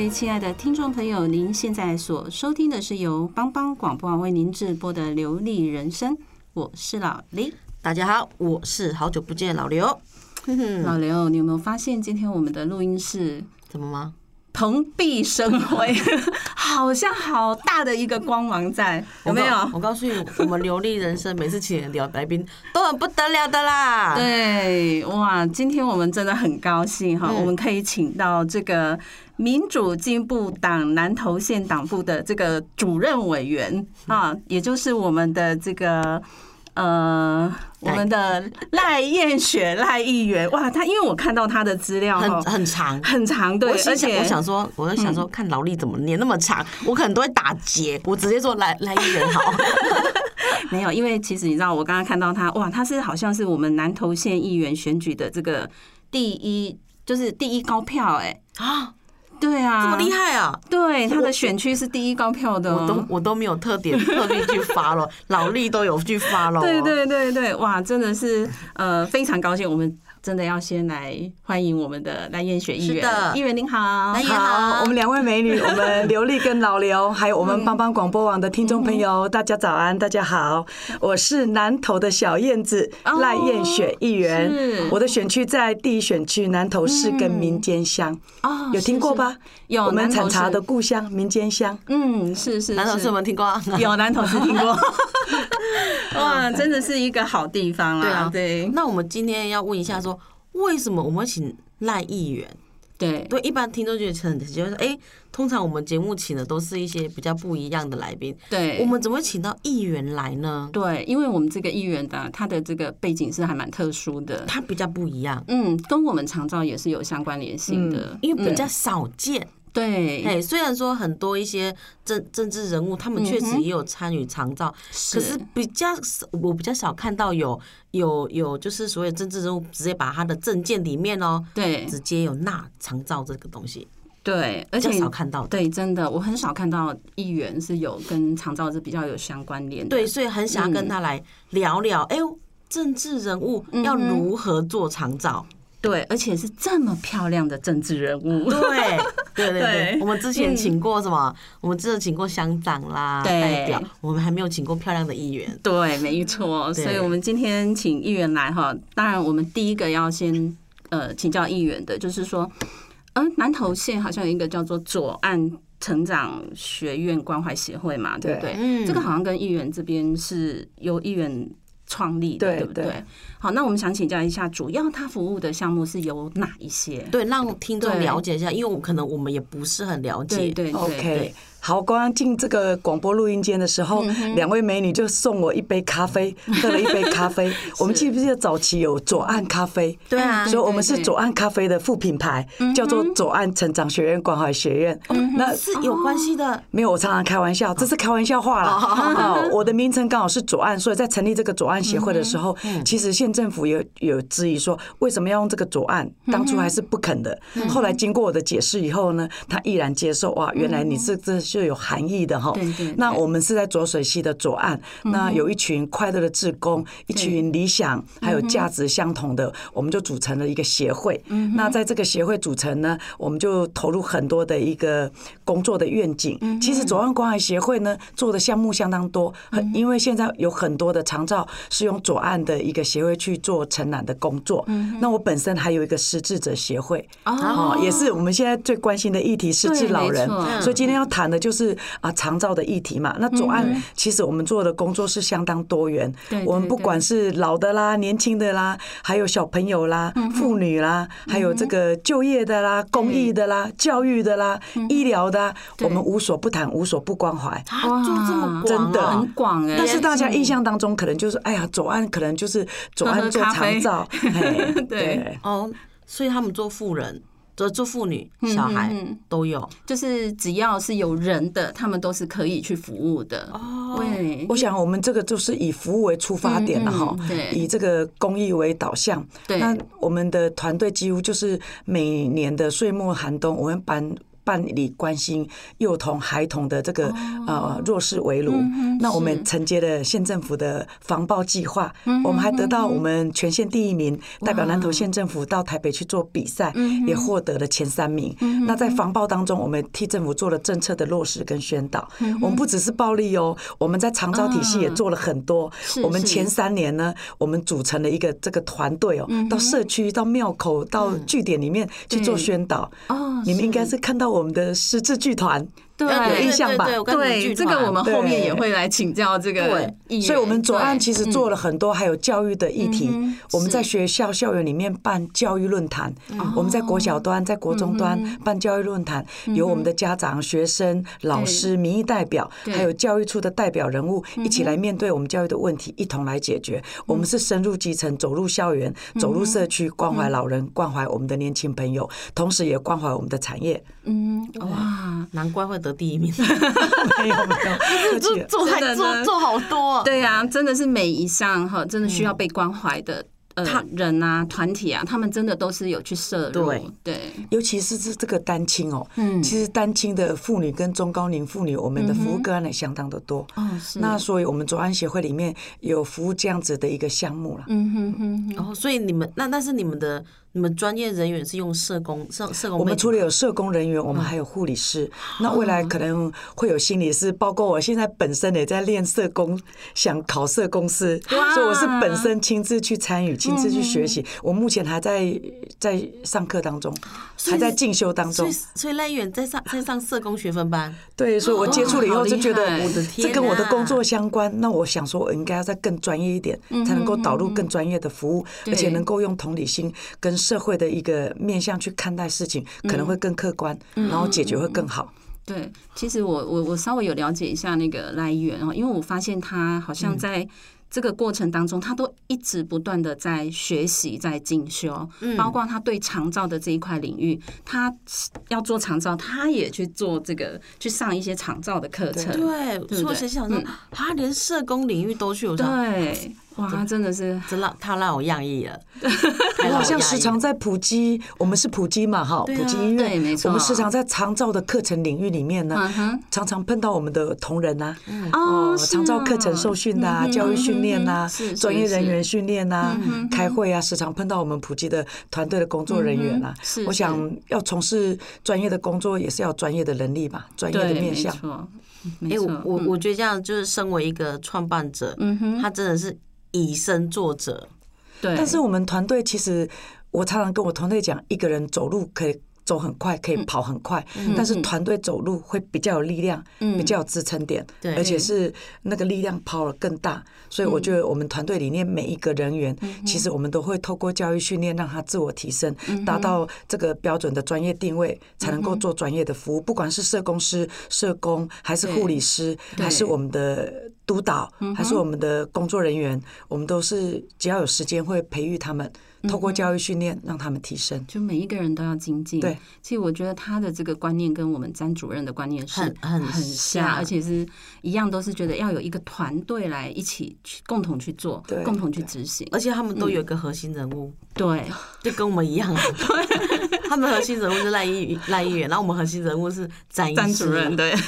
位亲爱的听众朋友，您现在所收听的是由帮帮广播网为您直播的《流利人生》，我是老李。大家好，我是好久不见老刘。老刘，你有没有发现今天我们的录音室怎么吗？蓬荜生辉，好像好大的一个光芒在，有没有？我告诉你，我们流利人生每次请的聊来宾都很不得了的啦。对，哇，今天我们真的很高兴哈，我们可以请到这个。民主进步党南投县党部的这个主任委员啊，也就是我们的这个呃，我们的赖燕雪赖议员。哇，他因为我看到他的资料很很长很长，对，而且我想说，我在想说，看劳力怎么念那么长，我可能都会打结，我直接说赖赖议员好。没有，因为其实你知道，我刚刚看到他，哇，他是好像是我们南投县议员选举的这个第一，就是第一高票，哎啊。对啊，这么厉害啊！对，他的选区是第一高票的，我都我都没有特点特地去发了，老力都有去发了。对对对对，哇，真的是呃非常高兴，我们。真的要先来欢迎我们的赖燕雪议员，议员您好，好，我们两位美女，我们刘丽跟老刘，还有我们帮帮广播网的听众朋友，大家早安，大家好，我是南投的小燕子赖燕雪议员，我的选区在第一选区南投市跟民间乡，哦，有听过吧？有，我们产茶的故乡民间乡，嗯，是是，南投市我们听过？有南投市听过，哇，真的是一个好地方啊！对啊，对。那我们今天要问一下说。为什么我们请赖议员？对对，一般听众觉得很奇怪说，哎，通常我们节目请的都是一些比较不一样的来宾，对，我们怎么会请到议员来呢？对，因为我们这个议员的他的这个背景是还蛮特殊的，他比较不一样，嗯，跟我们常照也是有相关联性的，因为比较少见。对，哎，虽然说很多一些政政治人物，他们确实也有参与长照，可是比较少，我比较少看到有有有，就是所谓政治人物直接把他的证件里面哦，对，直接有纳长照这个东西，对，而且少看到，对，真的，我很少看到议员是有跟长照是比较有相关联的，对，所以很想要跟他来聊聊，哎，政治人物要如何做长照。对，而且是这么漂亮的政治人物。对，对对对，我们之前请过什么？我们之前请过乡长啦，代表，我们还没有请过漂亮的议员。对，没错。所以我们今天请议员来哈，当然我们第一个要先呃请教议员的，就是说，嗯，南投县好像有一个叫做左岸成长学院关怀协会嘛，对不对？嗯，这个好像跟议员这边是由议员。创立的对，对不对？好，那我们想请教一下，主要他服务的项目是有哪一些？对，让听众了解一下，因为我可能我们也不是很了解。对对，对，OK。好，刚刚进这个广播录音间的时候，两位美女就送我一杯咖啡，喝了一杯咖啡。我们记不记得早期有左岸咖啡？对啊，所以我们是左岸咖啡的副品牌，叫做左岸成长学院关怀学院。那是有关系的？没有，我常常开玩笑，这是开玩笑话了。啊，我的名称刚好是左岸，所以在成立这个左岸协会的时候，其实县政府有有质疑说，为什么要用这个左岸？当初还是不肯的。后来经过我的解释以后呢，他毅然接受。哇，原来你是这。是有含义的哈。对对。那我们是在浊水溪的左岸，那有一群快乐的志工，一群理想还有价值相同的，我们就组成了一个协会。那在这个协会组成呢，我们就投入很多的一个工作的愿景。其实左岸关怀协会呢做的项目相当多，很因为现在有很多的长照是用左岸的一个协会去做承揽的工作。那我本身还有一个失智者协会，哦，也是我们现在最关心的议题，失智老人。所以今天要谈的就是啊长照的议题嘛。那左岸其实我们做的工作是相当多元，我们不管是老的啦、年轻的啦，还有小朋友啦、妇女啦，还有这个就业的啦、公益的啦、教育的啦、医疗的，我们无所不谈，无所不关怀。哇，做这么广，真的。很广哎。但是大家印象当中可能就是，哎呀，左岸可能就是左岸做长照，对。哦，所以他们做富人。做做妇女、小孩都有，就是只要是有人的，他们都是可以去服务的。哦，对，我想我们这个就是以服务为出发点了哈，以这个公益为导向。对，那我们的团队几乎就是每年的岁末寒冬，我们办。办理关心幼童、孩童的这个呃弱势围炉，那我们承接了县政府的防暴计划，我们还得到我们全县第一名，代表南投县政府到台北去做比赛，也获得了前三名。那在防暴当中，我们替政府做了政策的落实跟宣导。我们不只是暴力哦，我们在长照体系也做了很多。我们前三年呢，我们组成了一个这个团队哦，到社区、到庙口、到据点里面去做宣导。哦，你们应该是看到我。们的十字剧团。对，有印象吧？对，这个我们后面也会来请教这个。对，所以我们左岸其实做了很多，还有教育的议题。我们在学校校园里面办教育论坛，我们在国小端、在国中端办教育论坛，有我们的家长、学生、老师、民意代表，还有教育处的代表人物一起来面对我们教育的问题，一同来解决。我们是深入基层，走入校园，走入社区，关怀老人，关怀我们的年轻朋友，同时也关怀我们的产业。嗯，哇，难怪会得第一名。没 有没有，做做太做做好多。对呀，真的是每一项哈，真的需要被关怀的呃人啊、团体啊，他们真的都是有去摄入。对对，尤其是这这个单亲哦，嗯，其实单亲的妇女跟中高龄妇女，我们的服务个案也相当的多。哦，是。那所以我们左岸协会里面有服务这样子的一个项目了。嗯哼哼。然后，所以你们那那是你们的。你们专业人员是用社工、社社工？我们除了有社工人员，我们还有护理师。那未来可能会有心理师，包括我现在本身也在练社工，想考社工师，所以我是本身亲自去参与、亲自去学习。我目前还在在上课当中，还在进修当中。所以赖远在上在上社工学分班。对，所以我接触了以后就觉得我的，这跟我的工作相关。那我想说，我应该要再更专业一点，才能够导入更专业的服务，而且能够用同理心跟。社会的一个面向去看待事情，可能会更客观，然后解决会更好。对，其实我我我稍微有了解一下那个来源哦，因为我发现他好像在这个过程当中，他都一直不断的在学习，在进修，包括他对长照的这一块领域，他要做长照，他也去做这个，去上一些长照的课程。对，所以我想说，他连社工领域都去有上。对。哇，他真的是，真让他让我讶异了。我好像时常在普及，我们是普及嘛，哈，普及医院，没错。我们时常在长照的课程领域里面呢，常常碰到我们的同仁呐，哦，长照课程受训呐，教育训练呐，专业人员训练呐，开会啊，时常碰到我们普及的团队的工作人员呐。是，我想要从事专业的工作，也是要专业的能力吧，专业的面向。哎，我我我觉得这样就是身为一个创办者，嗯哼，他真的是。以身作则，对。但是我们团队其实，我常常跟我团队讲，一个人走路可以走很快，可以跑很快，但是团队走路会比较有力量，比较有支撑点，而且是那个力量跑了更大。所以我觉得我们团队里面每一个人员，其实我们都会透过教育训练，让他自我提升，达到这个标准的专业定位，才能够做专业的服务。不管是社工师、社工，还是护理师，还是我们的。督导还是我们的工作人员，我们都是只要有时间会培育他们，透过教育训练让他们提升。就每一个人都要精进。对，其实我觉得他的这个观念跟我们詹主任的观念是很很很像，而且是一样，都是觉得要有一个团队来一起去共同去做，共同去执行。而且他们都有一个核心人物，对，就跟我们一样。对，他们核心人物是赖议赖议员，然后我们核心人物是詹詹主任，对。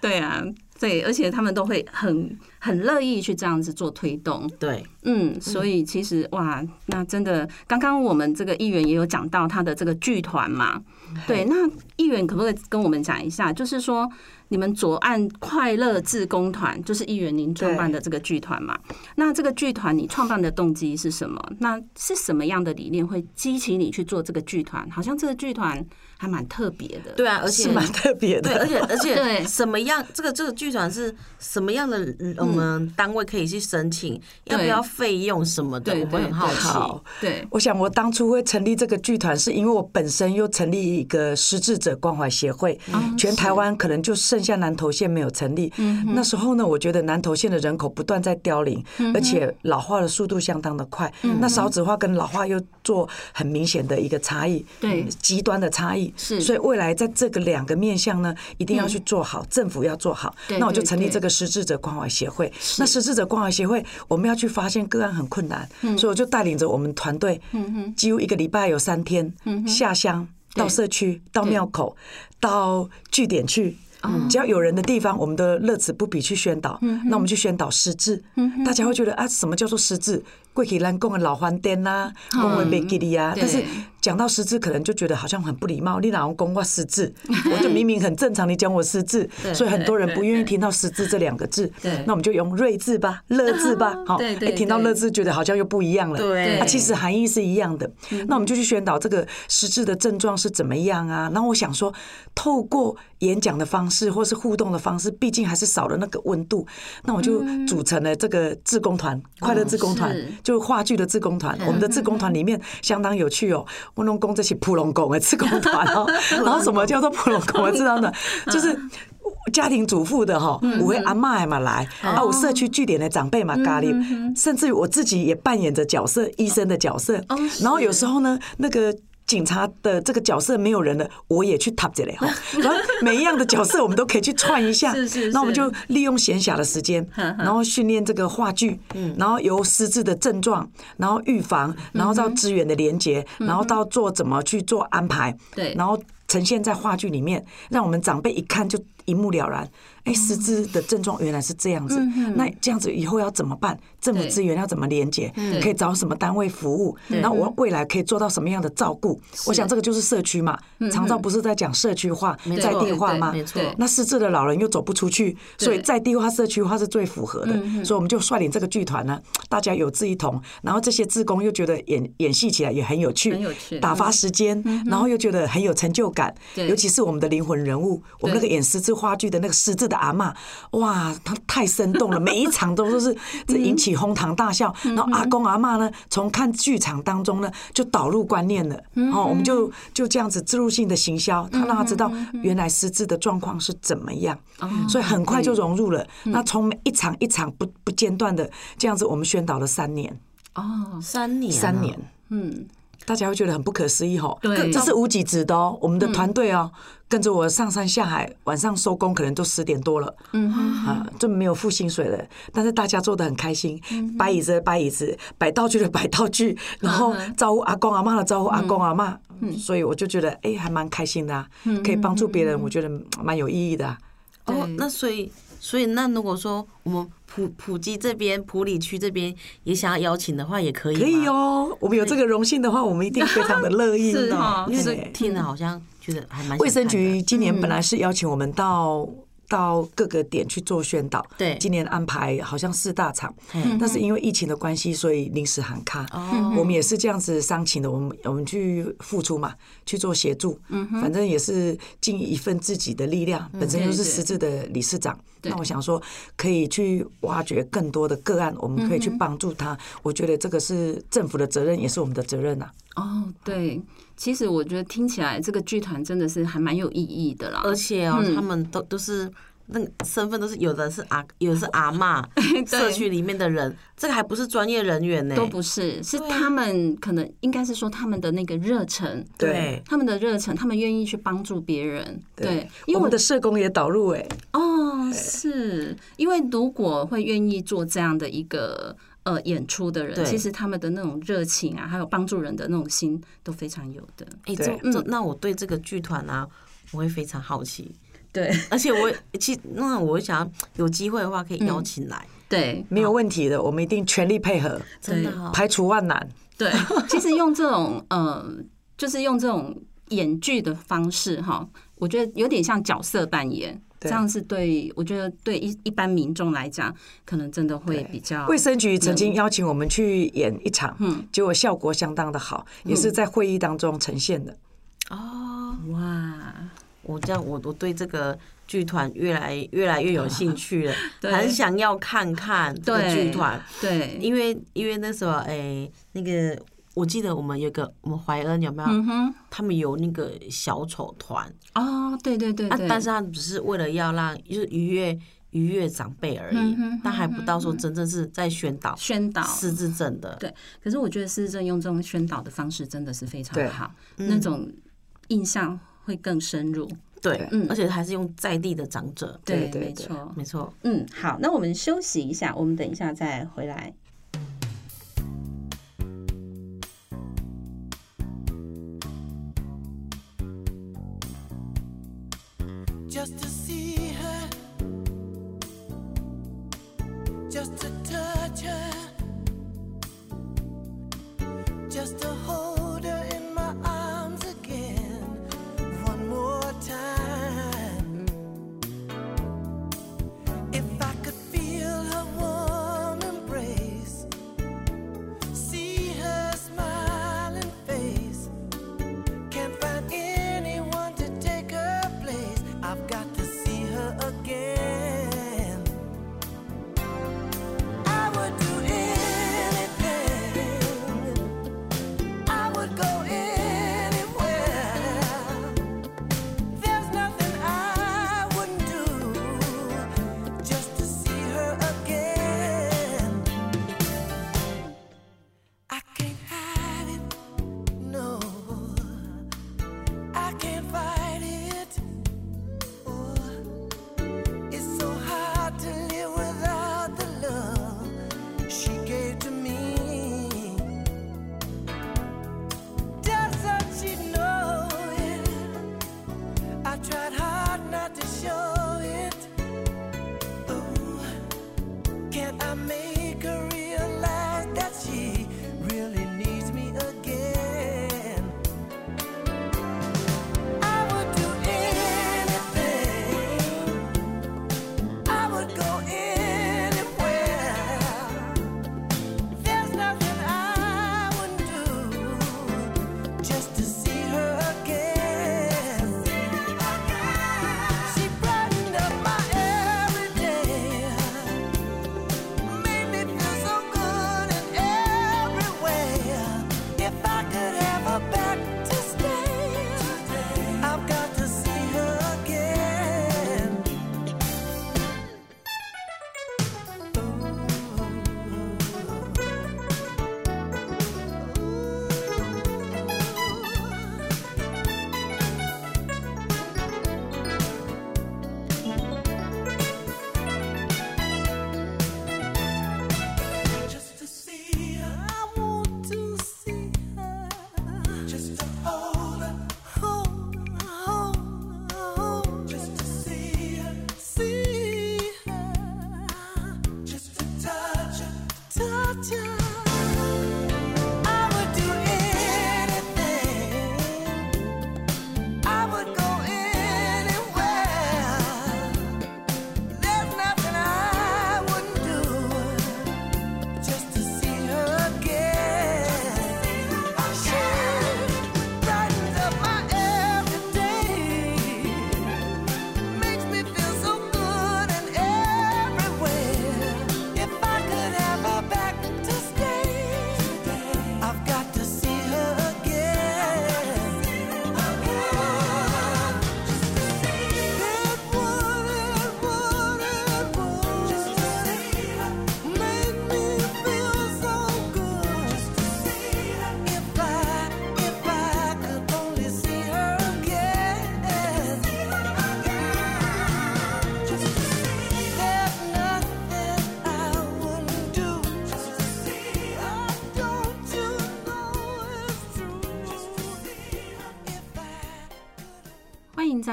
对啊，对，而且他们都会很很乐意去这样子做推动。对，嗯，所以其实哇，那真的，刚刚我们这个议员也有讲到他的这个剧团嘛，对，那议员可不可以跟我们讲一下，就是说。你们左岸快乐志工团就是议员您创办的这个剧团嘛？那这个剧团你创办的动机是什么？那是什么样的理念会激起你去做这个剧团？好像这个剧团还蛮特别的。对啊，而且蛮特别的。对，而且而且对什么样？这个这个剧团是什么样的？我们单位可以去申请，要不要费用什么的？我很好奇。对，我想我当初会成立这个剧团，是因为我本身又成立一个失智者关怀协会，全台湾可能就剩。剩下南投县没有成立，那时候呢，我觉得南投县的人口不断在凋零，而且老化的速度相当的快。那少子化跟老化又做很明显的一个差异，对，极端的差异。是，所以未来在这个两个面向呢，一定要去做好，政府要做好。那我就成立这个失智者关怀协会。那失智者关怀协会，我们要去发现个案很困难，所以我就带领着我们团队，几乎一个礼拜有三天下乡到社区、到庙口、到据点去。只要有人的地方，我们都乐此不疲去宣导。那我们去宣导失智，大家会觉得啊，什么叫做失智？贵体兰贡的老饭店呐，恭维贝吉利啊。但是讲到失智，可能就觉得好像很不礼貌。你哪能讲我失智？我就明明很正常，你讲我失智，所以很多人不愿意听到失智这两个字。那我们就用睿智吧，乐智吧。好，一听到乐智，觉得好像又不一样了。对，其实含义是一样的。那我们就去宣导这个失智的症状是怎么样啊？然后我想说，透过演讲的方式或是互动的方式，毕竟还是少了那个温度。那我就组成了这个志工团，快乐志工团。就话剧的自工团，我们的自工团里面相当有趣哦。我弄公这些普龙宫的自工团哦，然后什么叫做普龙宫？我知道的，就是家庭主妇的哈，五位阿妈嘛来，啊，我社区据点的长辈嘛咖喱，甚至于我自己也扮演着角色，医生的角色。然后有时候呢，那个。警察的这个角色没有人了，我也去 top 这里哈。然后每一样的角色我们都可以去串一下，那我们就利用闲暇的时间，然后训练这个话剧，然后由失智的症状，然后预防，然后到资源的连接，然后到做怎么去做安排，对，然后呈现在话剧里面，让我们长辈一看就一目了然。哎，失智的症状原来是这样子，那这样子以后要怎么办？政府资源要怎么连接？可以找什么单位服务？然后我未来可以做到什么样的照顾？我想这个就是社区嘛。长照不是在讲社区化、在地化吗？没错。那失智的老人又走不出去，所以在地化、社区化是最符合的。所以我们就率领这个剧团呢，大家有志一同，然后这些志工又觉得演演戏起来也很有趣，很有趣，打发时间，然后又觉得很有成就感。尤其是我们的灵魂人物，我们那个演失智话剧的那个失智的阿嬷，哇，他太生动了，每一场都都是这引起哄堂大笑。然后阿公阿嬷呢，从看剧场当中呢，就导入观念了。哦，我们就就这样子植入性的行销，他让他知道原来失智的状况是怎么样，所以很快就融入了。那从每一场一场不不间断的这样子，我们宣导了三年。哦，三年，三年，嗯。大家会觉得很不可思议吼，对，这是无给职的哦。我们的团队哦，跟着我上山下海，晚上收工可能都十点多了，嗯啊，就没有付薪水了。但是大家做的很开心，摆椅子摆椅子，摆道具的摆道具，然后招呼阿公阿妈的招呼阿公阿妈，所以我就觉得哎，还蛮开心的啊，可以帮助别人，我觉得蛮有意义的。哦，那所以。所以，那如果说我们普普及这边普里区这边也想要邀请的话，也可以。可以哦，我们有这个荣幸的话，我们一定非常的乐意。是哈，就是听了好像觉得还蛮。卫生局今年本来是邀请我们到。到各个点去做宣导。对，今年安排好像四大场，但是因为疫情的关系，所以临时喊卡。哦，我们也是这样子商情的，我们我们去付出嘛，去做协助。嗯，反正也是尽一份自己的力量。本身又是实质的理事长，那我想说可以去挖掘更多的个案，我们可以去帮助他。我觉得这个是政府的责任，也是我们的责任呐。哦，对。其实我觉得听起来这个剧团真的是还蛮有意义的啦，而且哦，他们都都是那个身份都是有的是阿，有的是阿嬷，社区里面的人，这个还不是专业人员呢，都不是，是他们可能应该是说他们的那个热忱，对，他们的热忱，他们愿意去帮助别人，对，因为我们的社工也导入哎，哦，是。因为如果会愿意做这样的一个。呃，演出的人其实他们的那种热情啊，还有帮助人的那种心都非常有的。哎，这这那我对这个剧团啊，我会非常好奇。对，而且我其实那我想有机会的话可以邀请来，对，没有问题的，我们一定全力配合，真的哦排除万难。对，其实用这种呃，就是用这种演剧的方式哈，我觉得有点像角色扮演。这样是对，我觉得对一一般民众来讲，可能真的会比较。卫生局曾经邀请我们去演一场，嗯，结果效果相当的好，也是在会议当中呈现的。哦，哇，我这样，我我对这个剧团越来越来越有兴趣了，很想要看看这个剧团。对，因为因为那时候，哎，那个。我记得我们有个我们怀恩有没有？嗯哼，他们有那个小丑团哦，对对对，但是他只是为了要让就是愉悦愉悦长辈而已，但还不到说真正是在宣导宣导失智症的。对，可是我觉得失智症用这种宣导的方式真的是非常好，那种印象会更深入。对，嗯，而且还是用在地的长者。对，没错，没错。嗯，好，那我们休息一下，我们等一下再回来。just to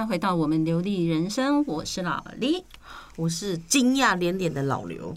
再回到我们流利人生，我是老李，我是惊讶连连的老刘，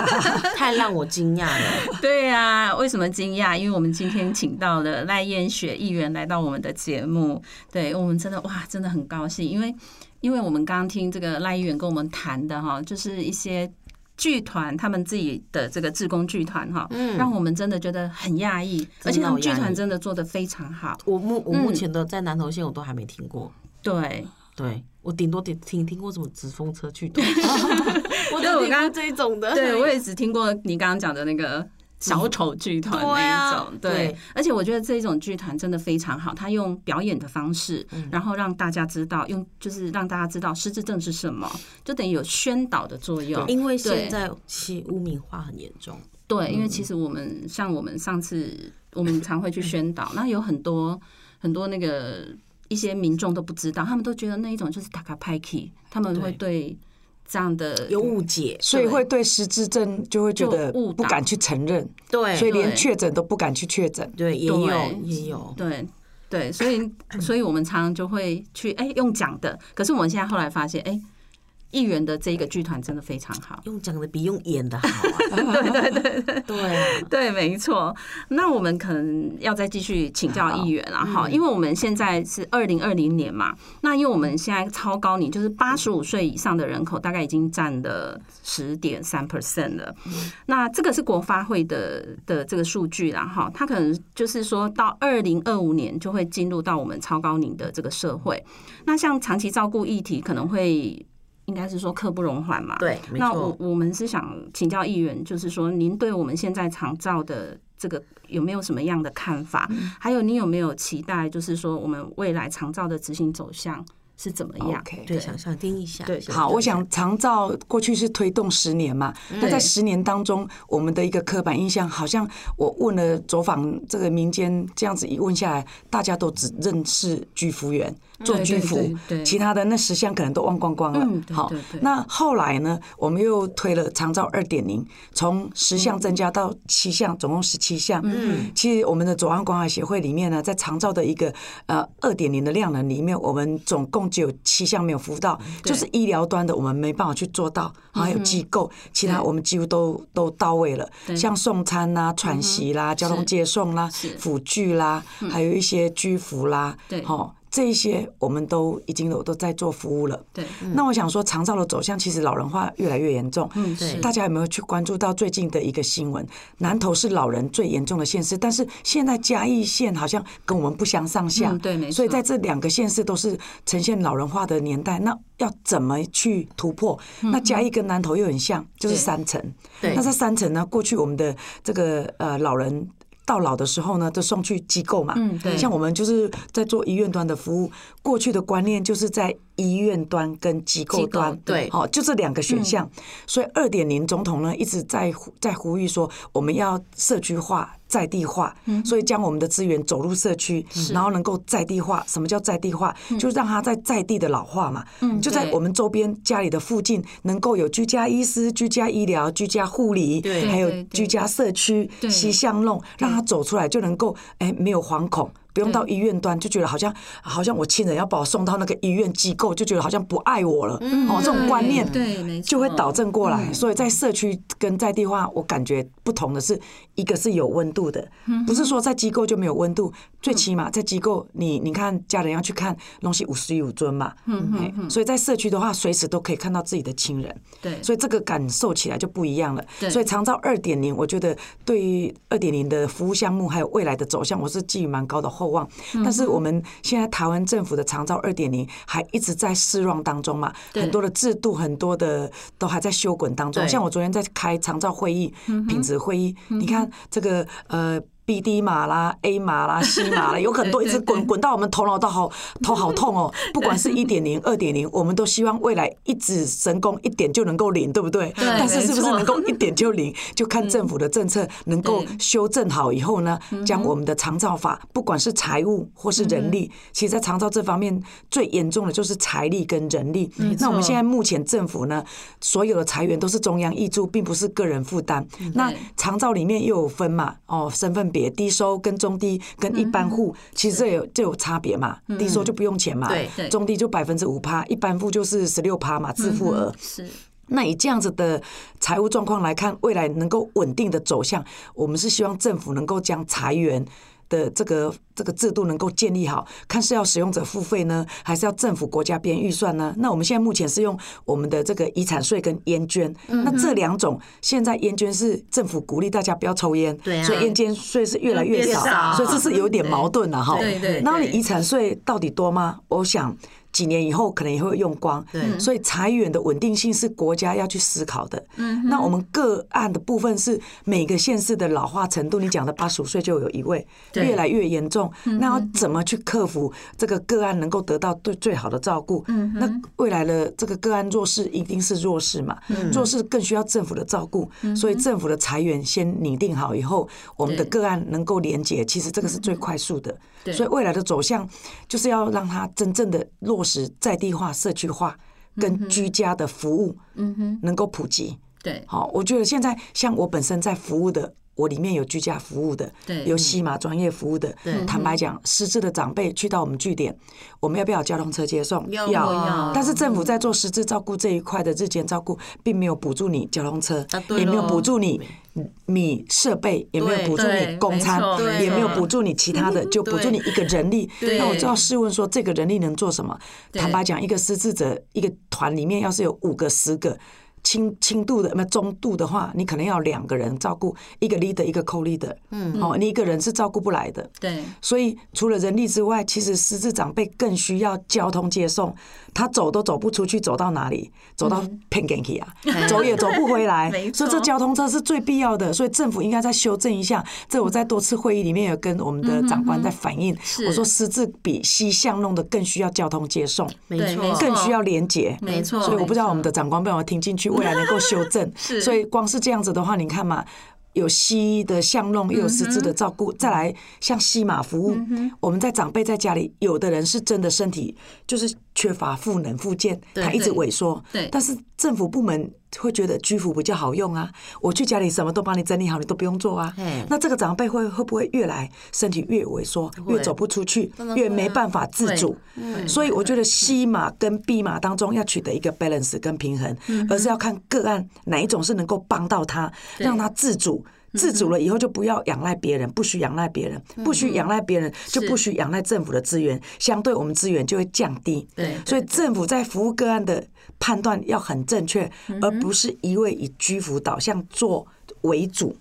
太让我惊讶了。对呀、啊，为什么惊讶？因为我们今天请到了赖燕雪议员来到我们的节目，对我们真的哇，真的很高兴，因为因为我们刚刚听这个赖议员跟我们谈的哈，就是一些。剧团他们自己的这个自工剧团哈，嗯，让我们真的觉得很讶异，而且他们剧团真的做的非常好。我目我目前的在南投县我都还没听过，对。对，我顶多听听听过什么纸风车剧团，我就我刚刚这一种的，对我也只听过你刚刚讲的那个。小丑剧团那一种，对，而且我觉得这一种剧团真的非常好，他用表演的方式，然后让大家知道，用就是让大家知道失智症是什么，就等于有宣导的作用。因为现在其污名化很严重，对，因为其实我们像我们上次我们常会去宣导，那有很多很多那个一些民众都不知道，他们都觉得那一种就是打卡派 key，他们会对。这样的有误解，所以会对失智症就会觉得不敢去承认，对，所以连确诊都不敢去确诊，对，也有也有，对。对，所以所以我们常常就会去哎用讲的，可是我们现在后来发现哎。议员的这个剧团真的非常好，用讲的比用演的好啊！对对对对对，对，没错。那我们可能要再继续请教议员了哈，因为我们现在是二零二零年嘛，那因为我们现在超高龄，就是八十五岁以上的人口大概已经占了十点三 percent 了。那这个是国发会的的这个数据啦哈，它可能就是说到二零二五年就会进入到我们超高龄的这个社会。那像长期照顾议题可能会。应该是说刻不容缓嘛。对，那我我们是想请教议员，就是说您对我们现在长照的这个有没有什么样的看法？还有你有没有期待，就是说我们未来长照的执行走向？是怎么样？Okay, 对，想想听一下。对，好，我想长照过去是推动十年嘛，那在十年当中，我们的一个刻板印象，好像我问了走访这个民间，这样子一问下来，大家都只认识居服员做居服，其他的那十项可能都忘光光了。好，那后来呢，我们又推了长照二点零，从十项增加到七项，总共十七项。嗯，其实我们的左岸关怀协会里面呢，在长照的一个呃二点零的量能里面，我们总共只有七项没有服务到，就是医疗端的我们没办法去做到，还有机构，其他我们几乎都都到位了，像送餐啦、喘息啦、交通接送啦、辅具啦，还有一些居服啦，对。好。这一些我们都已经有都在做服务了。对，那我想说，长照的走向其实老人化越来越严重。嗯，对。大家有没有去关注到最近的一个新闻？南投是老人最严重的县市，但是现在嘉义县好像跟我们不相上下。对，没错。所以在这两个县市都是呈现老人化的年代，那要怎么去突破？那嘉义跟南投又很像，就是三层。对。那这三层呢？过去我们的这个呃老人。到老的时候呢，就送去机构嘛。嗯，对。像我们就是在做医院端的服务，过去的观念就是在医院端跟机构端，对，好，就这两个选项。所以二点零总统呢一直在在呼吁说，我们要社区化。在地化，所以将我们的资源走入社区，然后能够在地化。什么叫在地化？就让他在在地的老化嘛。就在我们周边家里的附近，能够有居家医师、居家医疗、居家护理，还有居家社区、西巷弄，让他走出来就能够哎没有惶恐。不用到医院端，就觉得好像好像我亲人要把我送到那个医院机构，就觉得好像不爱我了。哦，这种观念对就会导正过来。所以在社区跟在地化，我感觉不同的是，一个是有温度的，不是说在机构就没有温度。最起码在机构，你你看家人要去看东西五十五尊嘛。嗯，所以在社区的话，随时都可以看到自己的亲人。对，所以这个感受起来就不一样了。所以长照二点零，我觉得对于二点零的服务项目还有未来的走向，我是寄予蛮高的厚望，但是我们现在台湾政府的长照二点零还一直在试用当中嘛，很多的制度，很多的都还在修滚当中。像我昨天在开长照会议、品质会议，你看这个呃。B D 码啦，A 码啦，C 码啦，有很多一直滚滚到我们头脑都好头好痛哦。不管是一点零、二点零，我们都希望未来一指神功一点就能够领，对不对？但是是不是能够一点就领，就看政府的政策能够修正好以后呢，将我们的长照法，不管是财务或是人力，其实在长照这方面最严重的就是财力跟人力。那我们现在目前政府呢，所有的裁员都是中央挹注，并不是个人负担。那长照里面又有分嘛，哦，身份。别，低收跟中低跟一般户，其实这有这有差别嘛。低收就不用钱嘛，中低就百分之五趴，一般户就是十六趴嘛，自付额。是那以这样子的财务状况来看，未来能够稳定的走向，我们是希望政府能够将财源的这个这个制度能够建立好，看是要使用者付费呢，还是要政府国家编预算呢？那我们现在目前是用我们的这个遗产税跟烟捐，那这两种现在烟捐是政府鼓励大家不要抽烟，对啊所以烟捐税是越来越少，少所以这是有点矛盾了哈。对对，然后你遗产税到底多吗？我想。几年以后可能也会用光，对，所以财源的稳定性是国家要去思考的。嗯，那我们个案的部分是每个县市的老化程度，你讲的八十五岁就有一位，越来越严重。那要怎么去克服这个个案能够得到最最好的照顾？嗯，那未来的这个个案弱势一定是弱势嘛？弱势更需要政府的照顾，所以政府的财源先拟定好以后，我们的个案能够连结，其实这个是最快速的。所以未来的走向就是要让它真正的落实在地化、社区化跟居家的服务，嗯哼，能够普及。对，好，我觉得现在像我本身在服务的。我里面有居家服务的，有西马专业服务的。坦白讲，失智的长辈去到我们据点，我们要不要交通车接送？要。但是政府在做失智照顾这一块的日间照顾，并没有补助你交通车，也没有补助你米设备，也没有补助你公餐，也没有补助你其他的，就补助你一个人力。那我就要试问说，这个人力能做什么？坦白讲，一个失智者一个团里面，要是有五个、十个。轻轻度的，那中度的话，你可能要两个人照顾，一个 leader，一个 co-leader。嗯，哦，你一个人是照顾不来的。对。所以除了人力之外，其实失智长辈更需要交通接送。他走都走不出去，走到哪里？走到偏远去啊，走也走不回来。所以这交通车是最必要的。所以政府应该再修正一下。这我在多次会议里面有跟我们的长官在反映。我说私自比西巷弄的更需要交通接送，没错，更需要连接，没错。所以我不知道我们的长官被我听进去。未来能够修正，所以光是这样子的话，你看嘛，有西的巷弄，又有实质的照顾，再来像西马服务，我们在长辈在家里，有的人是真的身体就是缺乏赋能复健，他一直萎缩，对，但是政府部门。会觉得居服比较好用啊，我去家里什么都帮你整理好，你都不用做啊。那这个长辈会会不会越来身体越萎缩，越走不出去，越没办法自主？所以我觉得 C 码跟 B 码当中要取得一个 balance 跟平衡，而是要看个案哪一种是能够帮到他，让他自主。自主了以后就不要仰赖别人，不许仰赖别人，不许仰赖别人，就不许仰赖政府的资源，相对我们资源就会降低。对，所以政府在服务个案的判断要很正确，而不是一味以居服导向做为主。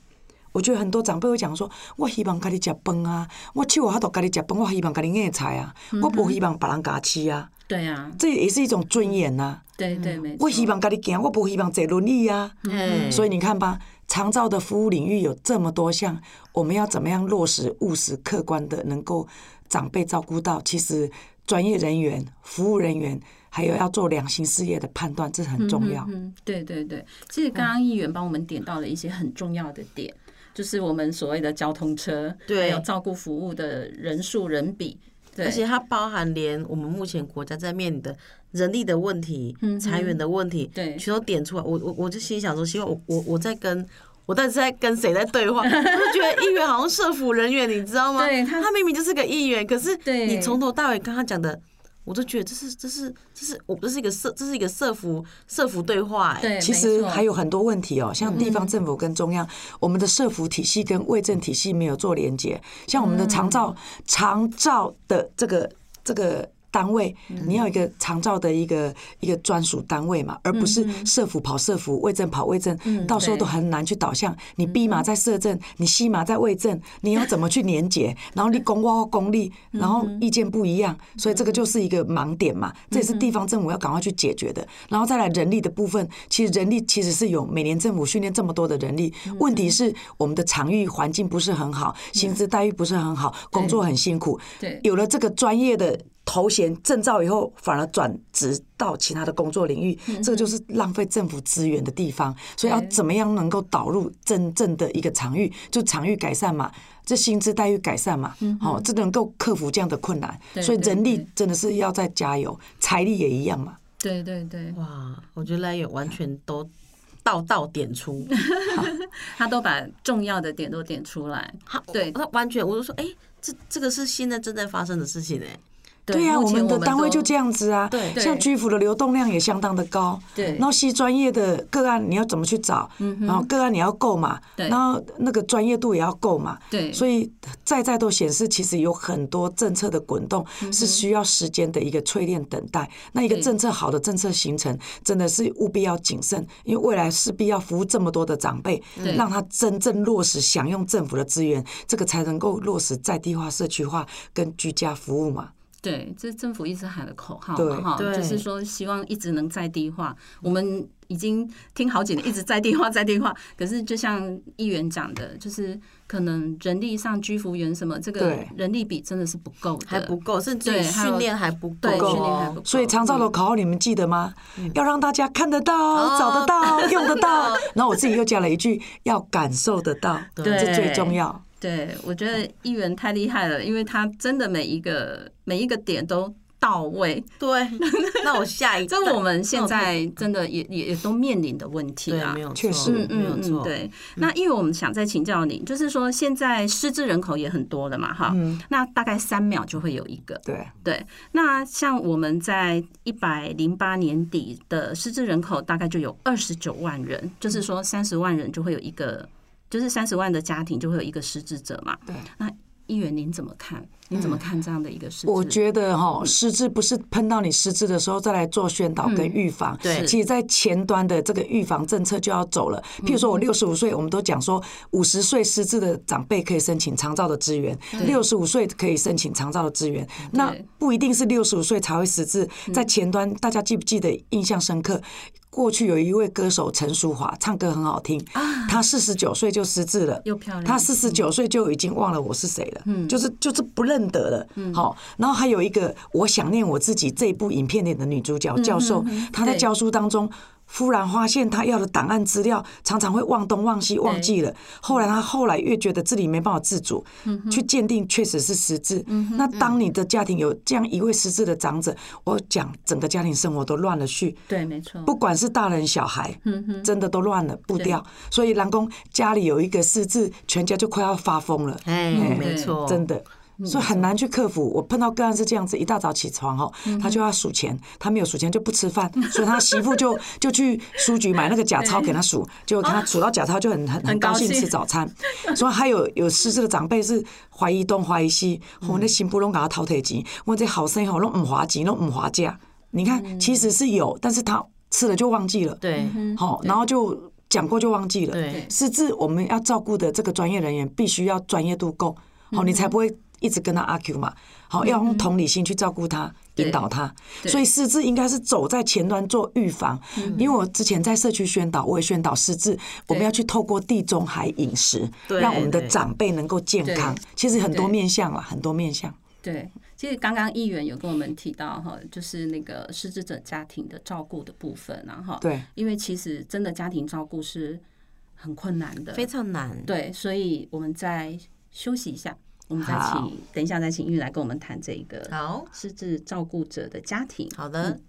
我觉得很多长辈会讲说：“我希望跟你吃饭啊，我去我哈都跟你吃饭，我希望跟你硬菜啊，我不希望别人家吃啊。”对啊，这也是一种尊严呐。对对，没错。我希望跟你行，我不希望坐轮椅啊。嗯，所以你看吧。长照的服务领域有这么多项，我们要怎么样落实、务实、客观的，能够长辈照顾到？其实专业人员、服务人员，还有要做良心事业的判断，这很重要。嗯，对对对。其实刚刚议员帮我们点到了一些很重要的点，就是我们所谓的交通车，对，还有照顾服务的人数人比。对，而且它包含连我们目前国家在面临的人力的问题、裁员的问题，对，全都点出来。我我我就心想说，希望我我我在跟我到底是在跟谁在对话？我就觉得议员好像社服人员，你知道吗？对，他他明明就是个议员，可是你从头到尾跟他讲的。我都觉得这是这是这是我这是一个社这是一个社服社服对话哎，其实还有很多问题哦，像地方政府跟中央，我们的社服体系跟卫政体系没有做连接，像我们的长照长照的这个这个。单位，你要一个长照的一个一个专属单位嘛，而不是社福跑社福，卫政跑卫政，到时候都很难去导向。你 B 码在社政，你 C 码在卫政，你要怎么去连结？然后你公我公立，然后意见不一样，所以这个就是一个盲点嘛。这也是地方政府要赶快去解决的。然后再来人力的部分，其实人力其实是有每年政府训练这么多的人力，问题是我们的场域环境不是很好，薪资待遇不是很好，工作很辛苦。对，有了这个专业的。头衔证照以后，反而转职到其他的工作领域，这个就是浪费政府资源的地方。所以要怎么样能够导入真正的一个场域，就场域改善嘛，这薪资待遇改善嘛，好，这能够克服这样的困难。所以人力真的是要再加油，财力也一样嘛。对对对，哇，我觉得赖有完全都。道道点出，他都把重要的点都点出来。好，对，他完全我就说，哎、欸，这这个是现在正在发生的事情哎、欸。对呀、啊，我们的单位就这样子啊。对，像居服的流动量也相当的高。对，然后系专业的个案你要怎么去找？嗯，然后个案你要够嘛。对，然后那个专业度也要够嘛。对，所以在在都显示，其实有很多政策的滚动是需要时间的一个淬炼等待。那一个政策好的政策形成，真的是务必要谨慎，因为未来势必要服务这么多的长辈，让他真正落实享用政府的资源，这个才能够落实在地化、社区化跟居家服务嘛。对，这是政府一直喊的口号嘛，哈，就是说希望一直能在地化。我们已经听好几年，一直在地化，在地化。可是就像议员讲的，就是可能人力上居服员什么，这个人力比真的是不够，还不够，甚至训练还不够，训练还不够。所以长照的口号你们记得吗？要让大家看得到、找得到、用得到。然后我自己又加了一句，要感受得到，这最重要。对，我觉得议员太厉害了，因为他真的每一个每一个点都到位。对，那我下一，这是我们现在真的也也也都面临的问题啊，没有确实，嗯嗯嗯，对。那因为我们想再请教你，就是说现在失智人口也很多了嘛，哈，那大概三秒就会有一个，对对。那像我们在一百零八年底的失智人口大概就有二十九万人，就是说三十万人就会有一个。就是三十万的家庭就会有一个失智者嘛？对。那议员您怎么看？您怎么看这样的一个失智？我觉得哈，失智不是碰到你失智的时候再来做宣导跟预防。对。其实，在前端的这个预防政策就要走了。譬如说，我六十五岁，我们都讲说，五十岁失智的长辈可以申请长照的资源，六十五岁可以申请长照的资源。那不一定是六十五岁才会失智。在前端，大家记不记得印象深刻？过去有一位歌手陈淑华，唱歌很好听，他四十九岁就失智了，又漂亮。他四十九岁就已经忘了我是谁了，嗯，就是就是不认得了，嗯，好。然后还有一个我想念我自己这一部影片里的女主角教授，她在教书当中。忽然发现他要的档案资料常常会忘东忘西忘记了。后来他后来越觉得自己没办法自主，去鉴定确实是失智。那当你的家庭有这样一位失智的长者，我讲整个家庭生活都乱了序。对，没错。不管是大人小孩，真的都乱了步调。所以人讲家里有一个失智，全家就快要发疯了。哎，没错，真的。所以很难去克服。我碰到个案是这样子：一大早起床哦，他就要数钱，他没有数钱就不吃饭，所以他媳妇就 就去书局买那个假钞给他数，结果他数到假钞就很很很高兴吃早餐。所以还有有失智的长辈是怀疑东怀疑西，我那心不拢给他掏铁机，我这好生意吼拢唔滑稽，拢唔滑价。你看，其实是有，但是他吃了就忘记了。对，好，然后就讲过就忘记了。对，失智我们要照顾的这个专业人员必须要专业度够，好，你才不会。一直跟他阿 Q 嘛，好，要用同理心去照顾他，引导他。所以失智应该是走在前端做预防。因为我之前在社区宣导，我也宣导失智，我们要去透过地中海饮食，让我们的长辈能够健康。其实很多面向了，很多面向。对，其实刚刚议员有跟我们提到哈，就是那个失智者家庭的照顾的部分，然后对，因为其实真的家庭照顾是很困难的，非常难。对，所以我们再休息一下。我们再请，等一下再请议员来跟我们谈这个好失智照顾者的家庭。好的。嗯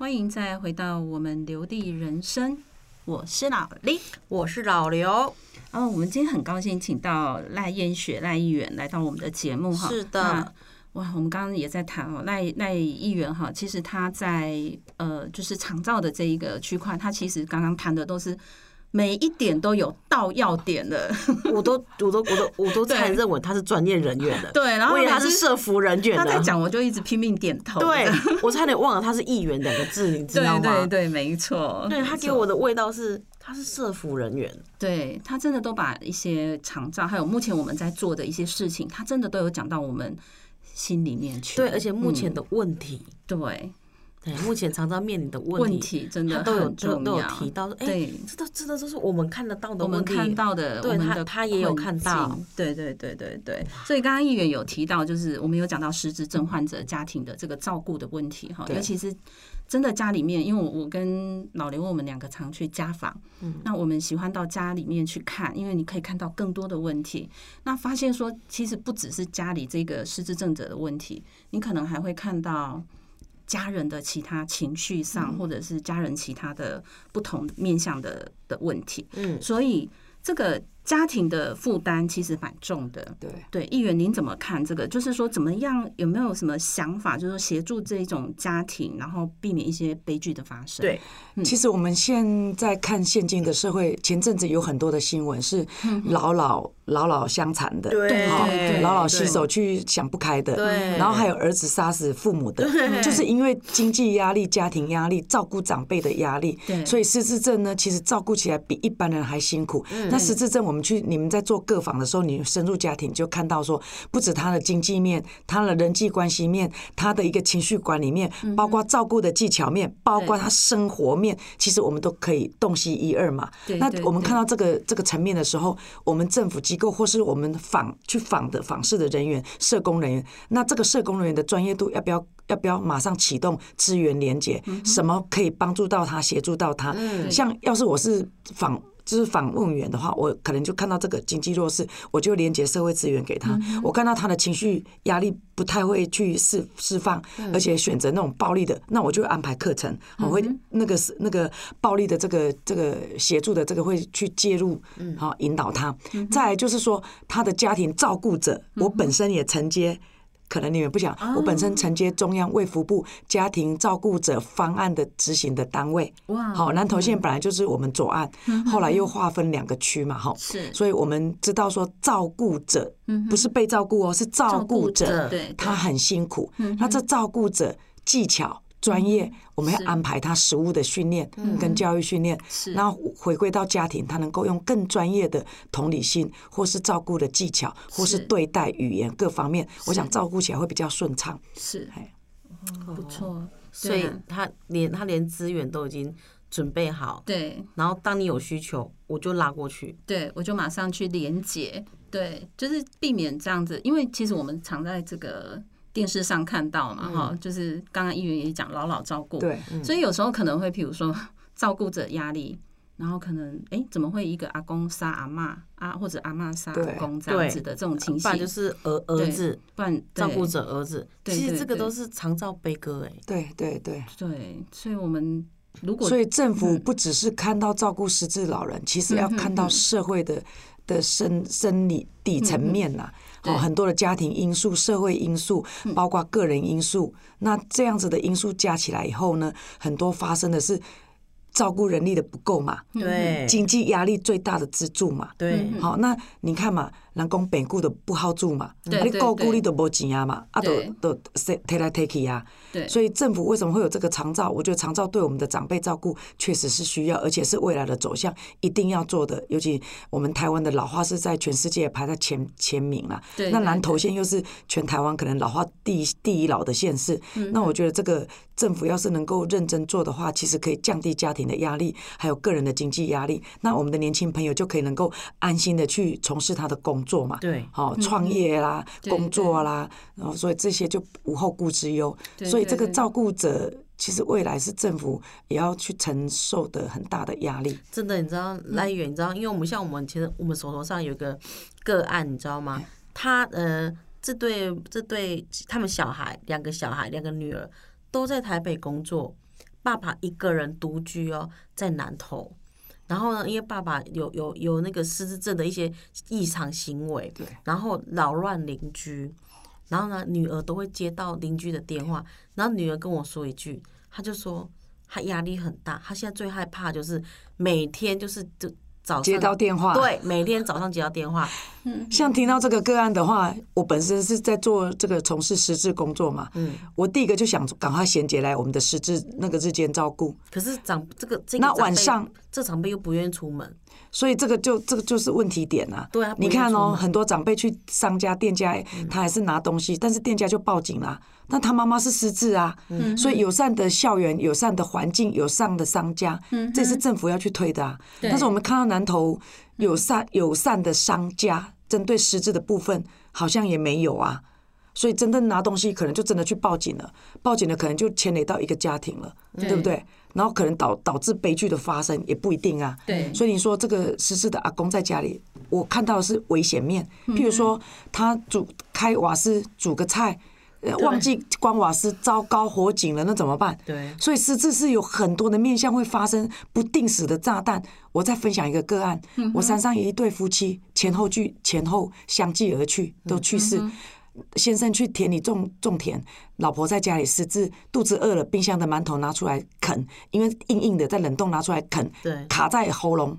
欢迎再回到我们流地人生，我是老李，我是老刘。哦，我们今天很高兴请到赖燕雪赖议员来到我们的节目哈。是的。哇，我们刚刚也在谈哦，赖赖议员哈，其实他在呃，就是长照的这一个区块，他其实刚刚谈的都是每一点都有到要点的，我都我都我都我都才认为他是专业人员的，对，然后他是社服人员的，他在讲我就一直拼命点头，对，我差点忘了他是议员两个字，你知道吗？对对对，没错，对他给我的味道是他是社服人员，对他真的都把一些长照还有目前我们在做的一些事情，他真的都有讲到我们。心里面去，对，而且目前的问题，嗯、对，对，目前常常面临的问题，问题真的都有都都有提到，哎、欸，这都这都是我们看得到的问题，我们看到的，对他他也有看到，对对对对对。所以刚刚议员有提到，就是我们有讲到失智症患者家庭的这个照顾的问题哈，尤其是。真的家里面，因为我我跟老刘我们两个常去家访，嗯，那我们喜欢到家里面去看，因为你可以看到更多的问题。那发现说，其实不只是家里这个失智症者的问题，你可能还会看到家人的其他情绪上，或者是家人其他的不同面向的的问题。嗯，所以这个。家庭的负担其实蛮重的，对对，议员您怎么看这个？就是说怎么样，有没有什么想法？就是说协助这一种家庭，然后避免一些悲剧的发生。对，其实我们现在看现今的社会，前阵子有很多的新闻是老老老老相残的，对，老老携手去想不开的，对，然后还有儿子杀死父母的，就是因为经济压力、家庭压力、照顾长辈的压力，对，所以失智症呢，其实照顾起来比一般人还辛苦。那失智症我们。去你们在做各访的时候，你深入家庭就看到说，不止他的经济面，他的人际关系面，他的一个情绪管理面，包括照顾的技巧面，包括他生活面，其实我们都可以洞悉一二嘛。那我们看到这个这个层面的时候，我们政府机构或是我们访去访的访视的人员、社工人员，那这个社工人员的专业度要不要要不要马上启动资源连接？什么可以帮助到他、协助到他？像要是我是访。就是访问员的话，我可能就看到这个经济弱势，我就连接社会资源给他。我看到他的情绪压力不太会去释释放，而且选择那种暴力的，那我就安排课程，我会那个是那个暴力的这个这个协助的这个会去介入，好引导他。再来就是说他的家庭照顾者，我本身也承接。可能你们不想，我本身承接中央卫福部家庭照顾者方案的执行的单位。哇，好，南投县本来就是我们左岸，后来又划分两个区嘛，哈，是，所以我们知道说照顾者不是被照顾哦，是照顾者，对，他很辛苦，那这照顾者技巧。专业，我们要安排他实物的训练跟教育训练，然后回归到家庭，他能够用更专业的同理心，或是照顾的技巧，或是对待语言各方面，我想照顾起来会比较顺畅。是，哎不错。所以他连他连资源都已经准备好，对。然后当你有需求，我就拉过去，对，我就马上去连接，对，就是避免这样子，因为其实我们常在这个。电视上看到嘛，哈，就是刚刚议员也讲老老照顾，对，所以有时候可能会，比如说照顾者压力，然后可能哎，怎么会一个阿公杀阿妈啊，或者阿妈杀阿公这样子的这种情形，就是儿儿子，不然照顾者儿子，其实这个都是常照悲歌，哎，对对对。对，所以我们如果所以政府不只是看到照顾失智老人，其实要看到社会的的生生理底层面呐。哦，很多的家庭因素、社会因素，包括个人因素，那这样子的因素加起来以后呢，很多发生的是照顾人力的不够嘛，对，经济压力最大的支柱嘛，对，好，那你看嘛。人讲病久的不好住嘛，你够久你都无钱啊嘛，啊都都提来提去啊，所以政府为什么会有这个长照？我觉得长照对我们的长辈照顾确实是需要，而且是未来的走向，一定要做的。尤其我们台湾的老化是在全世界排在前前名了，那南投县又是全台湾可能老化第一第一老的县市，那我觉得这个政府要是能够认真做的话，其实可以降低家庭的压力，还有个人的经济压力，那我们的年轻朋友就可以能够安心的去从事他的工。工作嘛，对，好创业啦，工作啦，然后所以这些就无后顾之忧。所以这个照顾者其实未来是政府也要去承受的很大的压力。真的，你知道来源？你知道，因为我们像我们其实我们手头上有个个案，你知道吗？他呃，这对这对他们小孩两个小孩两个女儿都在台北工作，爸爸一个人独居哦，在南投。然后呢，因为爸爸有有有那个失智症的一些异常行为，对，然后扰乱邻居。然后呢，女儿都会接到邻居的电话。然后女儿跟我说一句，她就说她压力很大，她现在最害怕就是每天就是就。接到电话，对，每天早上接到电话。像听到这个个案的话，我本身是在做这个从事实质工作嘛，嗯，我第一个就想赶快衔接来我们的实质那个日间照顾。可是长这个这个那晚上这长辈又不愿意出门，所以这个就这个就是问题点啊。对啊，你看哦，很多长辈去商家店家，他还是拿东西，但是店家就报警了。那他妈妈是失智啊，所以友善的校园、友善的环境、友善的商家，这是政府要去推的啊。但是我们看到南投友善友善的商家，针对失智的部分好像也没有啊。所以真正拿东西，可能就真的去报警了，报警了可能就牵累到一个家庭了，对不对？然后可能导导致悲剧的发生也不一定啊。对。所以你说这个失智的阿公在家里，我看到的是危险面，譬如说他煮开瓦斯煮个菜。忘记关瓦斯，糟糕，火警了，那怎么办？对，所以失智是有很多的面向会发生不定时的炸弹。我再分享一个个案，我山上有一对夫妻，前后距前后相继而去，都去世。先生去田里种种田，老婆在家里失智，肚子饿了，冰箱的馒头拿出来啃，因为硬硬的，在冷冻拿出来啃，卡在喉咙，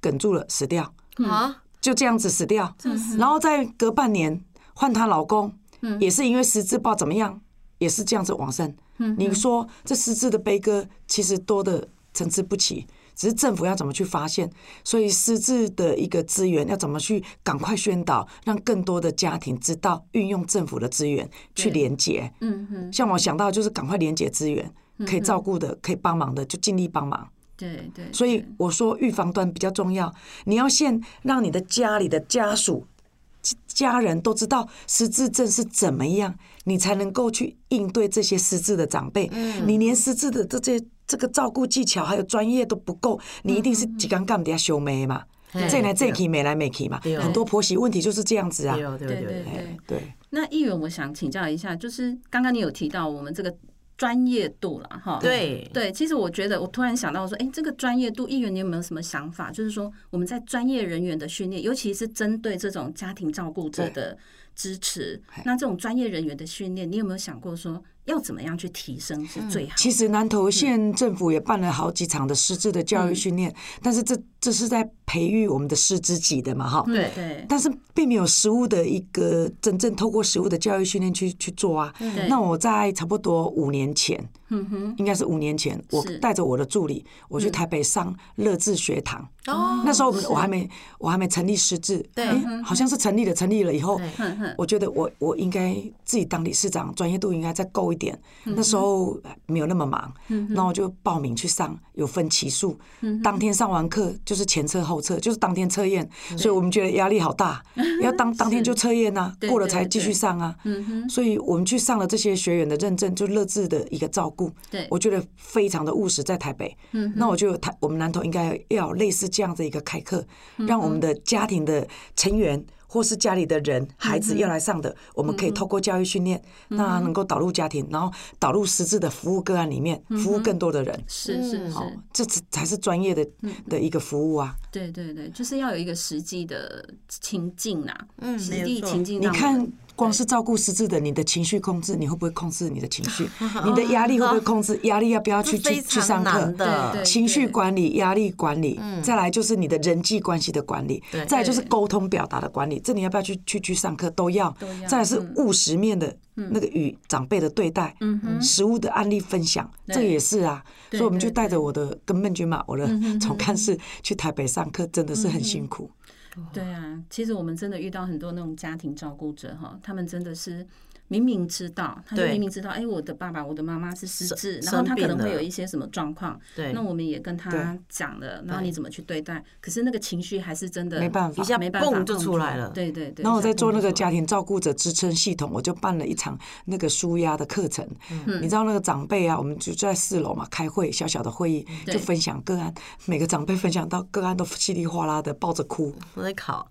哽住了，死掉。啊，就这样子死掉。然后再隔半年换她老公。也是因为失智，不知道怎么样，也是这样子往生。你说这失智的悲歌其实多的参差不齐，只是政府要怎么去发现，所以失智的一个资源要怎么去赶快宣导，让更多的家庭知道运用政府的资源去连接。嗯哼，像我想到就是赶快连接资源，可以照顾的、可以帮忙的就尽力帮忙。对对，所以我说预防端比较重要，你要先让你的家里的家属。家人都知道失智症是怎么样，你才能够去应对这些失智的长辈。你连失智的这些这个照顾技巧还有专业都不够，你一定是几竿杠底下修眉嘛，这来这去，美来美去嘛。很多婆媳问题就是这样子啊。对对对对。那议员，我想请教一下，就是刚刚你有提到我们这个。专业度了哈，对对，其实我觉得，我突然想到说，哎，这个专业度，议员你有没有什么想法？就是说，我们在专业人员的训练，尤其是针对这种家庭照顾者的支持，那这种专业人员的训练，你有没有想过说？要怎么样去提升是最好？其实南投县政府也办了好几场的师资的教育训练，但是这这是在培育我们的失智己的嘛，哈。对对。但是并没有实物的一个真正透过实物的教育训练去去做啊。那我在差不多五年前，嗯哼，应该是五年前，我带着我的助理，我去台北上乐智学堂。哦。那时候我还没我还没成立师智，对，好像是成立了，成立了以后，我觉得我我应该自己当理事长，专业度应该再够一点。那时候没有那么忙，那我就报名去上，有分期数。当天上完课就是前测后测，就是当天测验，所以我们觉得压力好大，要当 当天就测验呐，过了才继续上啊。所以我们去上了这些学员的认证，就乐智的一个照顾。我觉得非常的务实，在台北。那我就台我们南投应该要类似这样的一个开课，让我们的家庭的成员。或是家里的人、孩子要来上的，我们可以透过教育训练，那能够导入家庭，然后导入实质的服务个案里面，服务更多的人。是是是，这才是专业的的一个服务啊。对对对，就是要有一个实际的情境啊，嗯，实际情境。你看。光是照顾失智的，你的情绪控制，你会不会控制你的情绪？你的压力会不会控制？压力要不要去 去去上课？情绪管理、压力管理，再来就是你的人际关系的管理，再来就是沟通表达的管理。这你要不要去去去上课？都要。再来是务实面的那个与长辈的对待，食物的案例分享，这也是啊。所以我们就带着我的跟孟君嘛，我的总干事去台北上课，真的是很辛苦。对啊，其实我们真的遇到很多那种家庭照顾者哈，他们真的是。明明知道，他就明明知道，哎，我的爸爸、我的妈妈是失智，然后他可能会有一些什么状况。对，那我们也跟他讲了，然后你怎么去对待？可是那个情绪还是真的没办法，一下没办法就出来了。对对对。然后我在做那个家庭照顾者支撑系统，我就办了一场那个舒压的课程。嗯，你知道那个长辈啊，我们就在四楼嘛开会，小小的会议就分享个案，每个长辈分享到个案都稀里哗啦的抱着哭。我在考。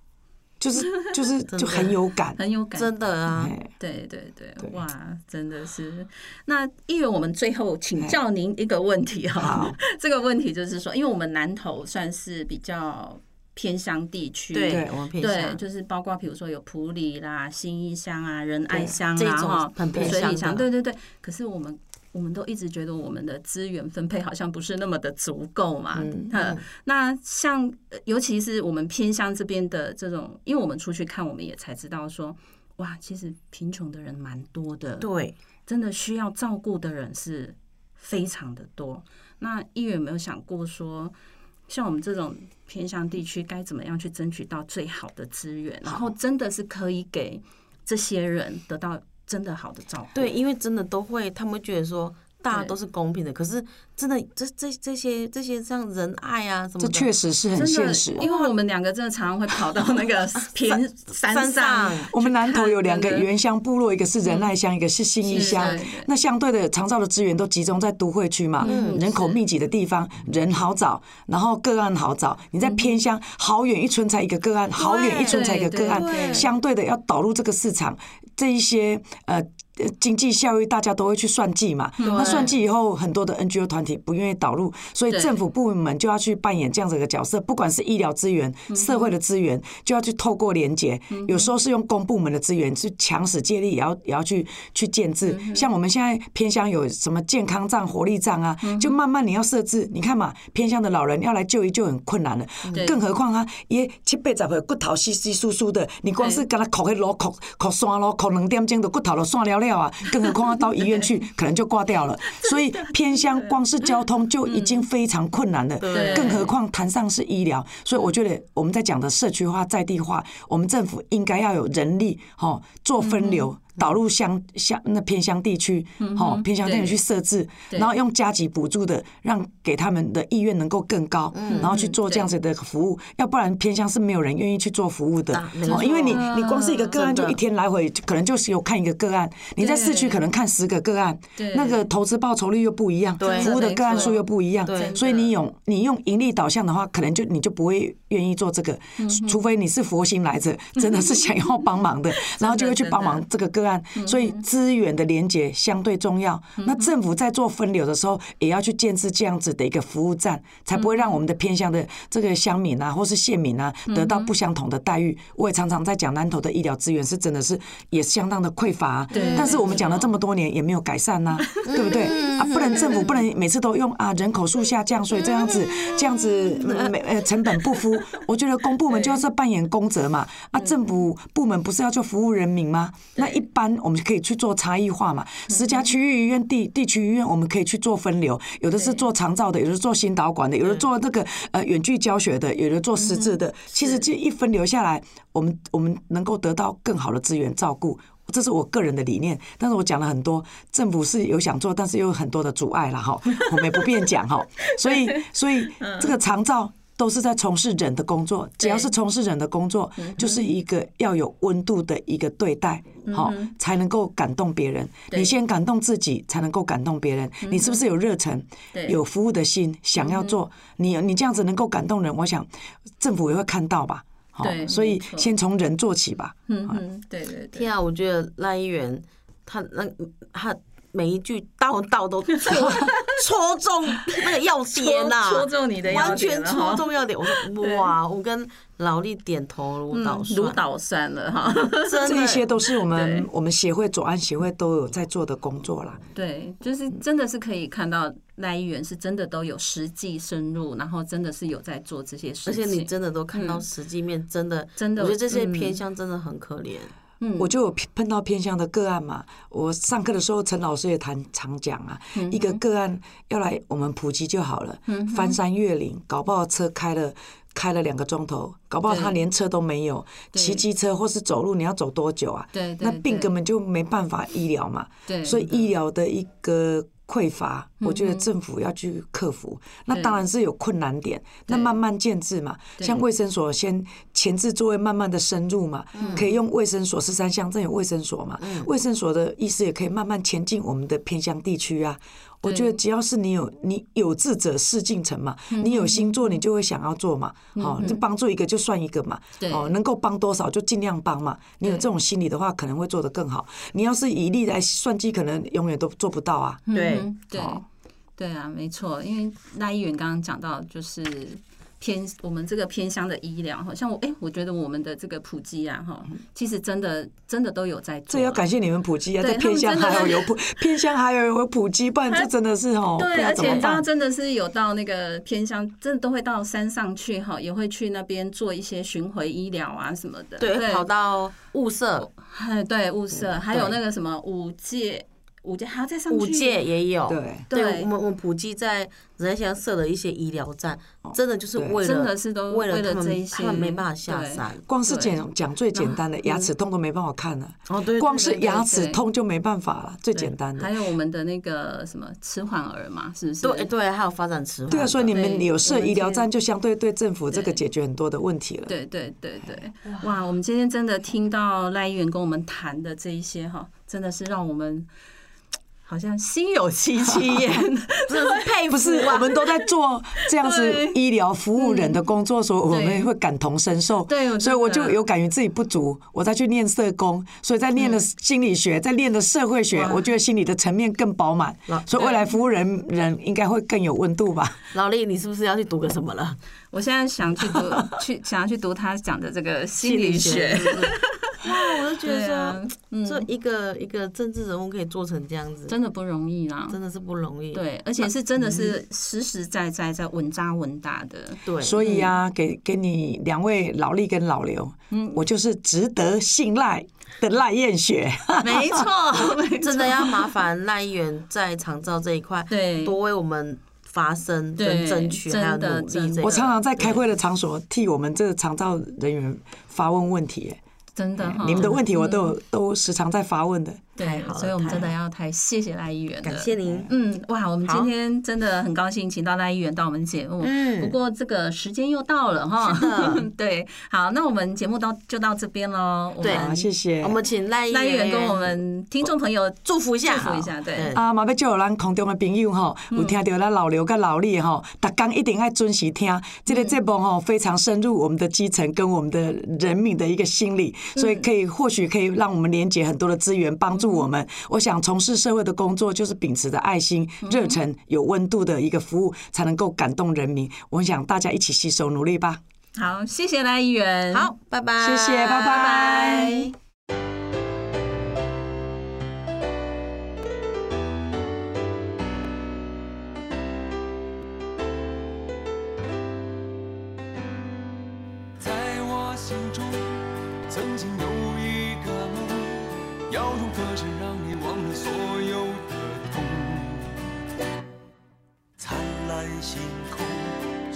就是就是 就很有感，很有感，真的啊，对对对，哇，真的是。那议员，我们最后请教您一个问题哈，这个问题就是说，因为我们南投算是比较偏乡地区，对，我们偏乡，对，就是包括比如说有埔里啦、新义乡啊、仁爱乡啊，哈，很偏乡，对对对。可是我们我们都一直觉得我们的资源分配好像不是那么的足够嘛。嗯，那像尤其是我们偏乡这边的这种，因为我们出去看，我们也才知道说，哇，其实贫穷的人蛮多的，对，真的需要照顾的人是非常的多。那议员有没有想过说，像我们这种偏乡地区，该怎么样去争取到最好的资源，然后真的是可以给这些人得到真的好的照顾？对，因为真的都会，他们会觉得说。大家都是公平的，可是真的，这这这些这些像仁爱啊什么的，这确实是很现实。因为我们两个真的常常会跑到那个 偏山上。我们南投有两个原乡部落，一个是仁爱乡，一个是信义乡。那相对的长照的资源都集中在都会区嘛，人口密集的地方，人好找，然后个案好找。你在偏乡，好远一村才一个个案，好远一村才一个个案。相对的，要导入这个市场，这一些呃。经济效益大家都会去算计嘛，那算计以后，很多的 NGO 团体不愿意导入，所以政府部门就要去扮演这样子的角色，不管是医疗资源、社会的资源，就要去透过连结，有时候是用公部门的资源去强使借力，也要也要去去建制。像我们现在偏乡有什么健康站、活力站啊，就慢慢你要设置。你看嘛，偏乡的老人要来就医就很困难了，更何况他也七八十岁骨头稀稀疏疏的，你光是跟他靠个路靠靠山路靠两点钟的骨头都散了。料啊，更何况要到医院去，可能就挂掉了。所以偏乡光是交通就已经非常困难了，更何况谈上是医疗。所以我觉得我们在讲的社区化、在地化，我们政府应该要有人力，哈，做分流。导入乡乡那偏乡地区，好偏乡地区去设置，然后用加急补助的，让给他们的意愿能够更高，然后去做这样子的服务。要不然偏乡是没有人愿意去做服务的，因为你你光是一个个案就一天来回可能就是有看一个个案，你在市区可能看十个个案，那个投资报酬率又不一样，服务的个案数又不一样，所以你用你用盈利导向的话，可能就你就不会愿意做这个，除非你是佛心来着，真的是想要帮忙的，然后就会去帮忙这个个。所以资源的连接相对重要。那政府在做分流的时候，也要去建置这样子的一个服务站，才不会让我们的偏向的这个乡民啊，或是县民啊，得到不相同的待遇。我也常常在讲南投的医疗资源是真的是也相当的匮乏，但是我们讲了这么多年也没有改善呐，对不对啊？不能政府不能每次都用啊人口数下降，所以这样子这样子没呃成本不敷。我觉得公部门就要是扮演公责嘛，啊政府部门不是要做服务人民吗？那一般。我们可以去做差异化嘛？十家区域医院、地地区医院，我们可以去做分流。有的是做长照的，有的做心导管的，有的做那个呃远距教学的，有的做实质的。其实这一分流下来，我们我们能够得到更好的资源照顾，这是我个人的理念。但是我讲了很多，政府是有想做，但是又有很多的阻碍了哈，我们也不便讲哈。所以 所以这个长照。都是在从事人的工作，只要是从事人的工作，就是一个要有温度的一个对待，好才能够感动别人。你先感动自己，才能够感动别人。你是不是有热忱，有服务的心，想要做？你你这样子能够感动人，我想政府也会看到吧。好，所以先从人做起吧。嗯嗯，对对对。天啊，我觉得赖议员他那他。每一句道道都 戳戳中那个要点呐，戳中你的要点，完全戳中要点。我说哇，我跟劳力点头如捣如捣蒜了哈。这一些都是我们我们协会左岸协会都有在做的工作啦。对，就是真的是可以看到赖议员是真的都有实际深入，然后真的是有在做这些事情，而且你真的都看到实际面，真的真的，我觉得这些偏向真的很可怜。我就有碰到偏向的个案嘛，我上课的时候，陈老师也谈常讲啊，一个个案要来我们普及就好了，翻山越岭，搞不好车开了开了两个钟头，搞不好他连车都没有，骑机车或是走路，你要走多久啊？那病根本就没办法医疗嘛，所以医疗的一个。匮乏，我觉得政府要去克服，那当然是有困难点，那慢慢建制嘛。像卫生所先前置作业，慢慢的深入嘛，可以用卫生所十三乡镇有卫生所嘛，卫生所的意思也可以慢慢前进我们的偏乡地区啊。我觉得只要是你有你有志者事竟成嘛，你有心做，你就会想要做嘛。好，就帮助一个就算一个嘛。哦，能够帮多少就尽量帮嘛。你有这种心理的话，可能会做得更好。你要是以利来算计，可能永远都做不到啊。对对对啊，没错。因为赖议员刚刚讲到，就是。偏我们这个偏乡的医疗，好像我哎，我觉得我们的这个普及啊，哈，其实真的真的都有在做。这要感谢你们普及啊，在偏乡还要有普偏乡还要有普及，不然这真的是哦。对，而且大家真的是有到那个偏乡，真的都会到山上去哈，也会去那边做一些巡回医疗啊什么的。对，跑到物色，哎，对雾社，还有那个什么五界。五届还要再上去，五届也有。对，对我们我们普及在人家现在设了一些医疗站，真的就是为了，真的是都为了这一些，他们没办法下山。光是讲讲最简单的牙齿痛都没办法看了，哦对，光是牙齿痛就没办法了，最简单的。还有我们的那个什么迟缓儿嘛，是不是？对对，还有发展迟缓。对啊，所以你们有设医疗站，就相对对政府这个解决很多的问题了。对对对对，哇，我们今天真的听到赖议员跟我们谈的这一些哈，真的是让我们。好像心有戚戚焉，真的是佩服。不是，我们都在做这样子医疗服务人的工作，所以我们会感同身受。对，所以我就有感觉自己不足，我再去念社工，所以在念了心理学，在念了社会学，我觉得心理的层面更饱满，所以未来服务人人应该会更有温度吧。老李，你是不是要去读个什么了？我现在想去读，去想要去读他讲的这个心理学。哇，我就觉得说，这一个一个政治人物可以做成这样子，真的不容易啦，真的是不容易。对，而且是真的是实实在在在稳扎稳打的。对，所以啊，给给你两位老力跟老刘，嗯，我就是值得信赖的赖燕雪。没错，真的要麻烦赖议员在长照这一块，对，多为我们发声跟争取，还有努力。我常常在开会的场所替我们这个长照人员发问问题。真的哈，你们的问题我都有都时常在发问的。对，所以我们真的要太谢谢赖议员，感谢您。嗯，哇，我们今天真的很高兴，请到赖议员到我们节目。嗯，不过这个时间又到了哈。对，好，那我们节目到就到这边喽。对，谢谢。我们请赖赖议员跟我们听众朋友祝福一下，祝福一下。对啊，嘛要祝咱空中的朋友哈，有听到咱老刘跟老李哈，大家一定要准时听。这个节目哈，非常深入我们的基层跟我们的人民的一个心理，所以可以或许可以让我们连接很多的资源，帮助我们。我想从事社会的工作，就是秉持着爱心、热忱、有温度的一个服务，才能够感动人民。我想大家一起携手努力吧。好，谢谢赖议员。好，拜拜。谢谢，拜拜。拜拜。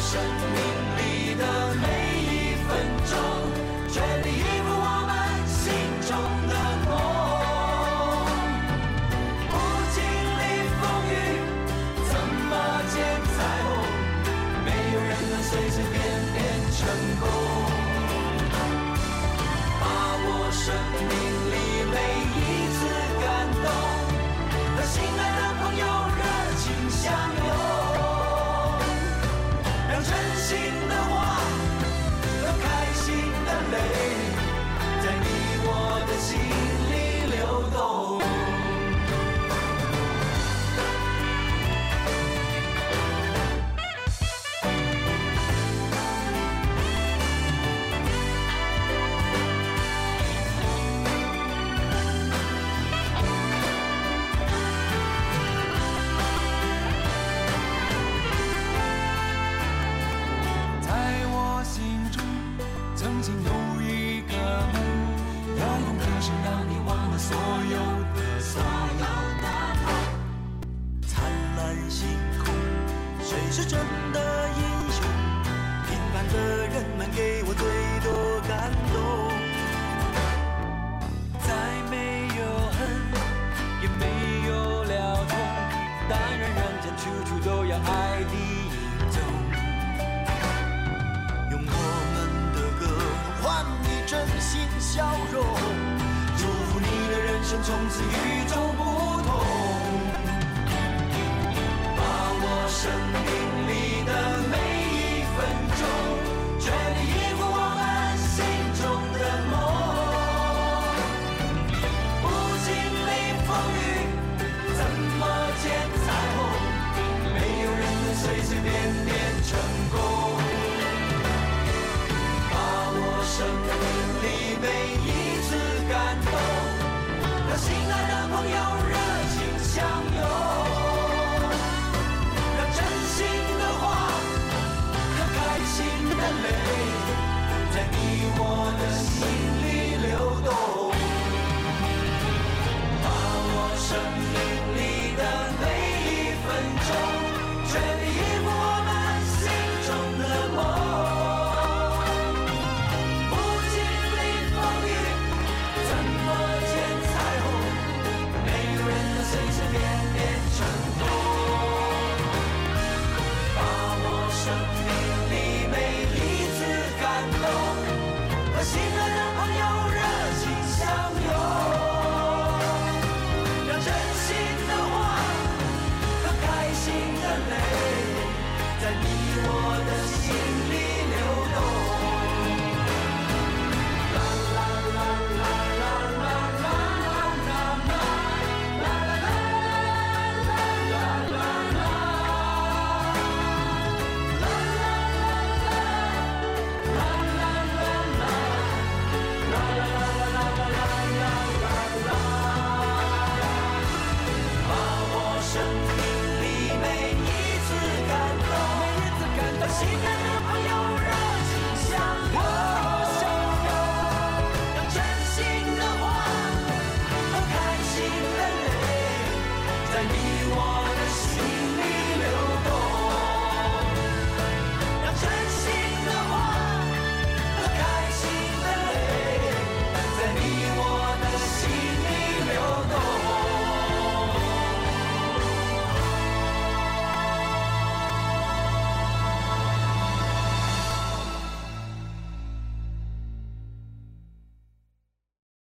生命。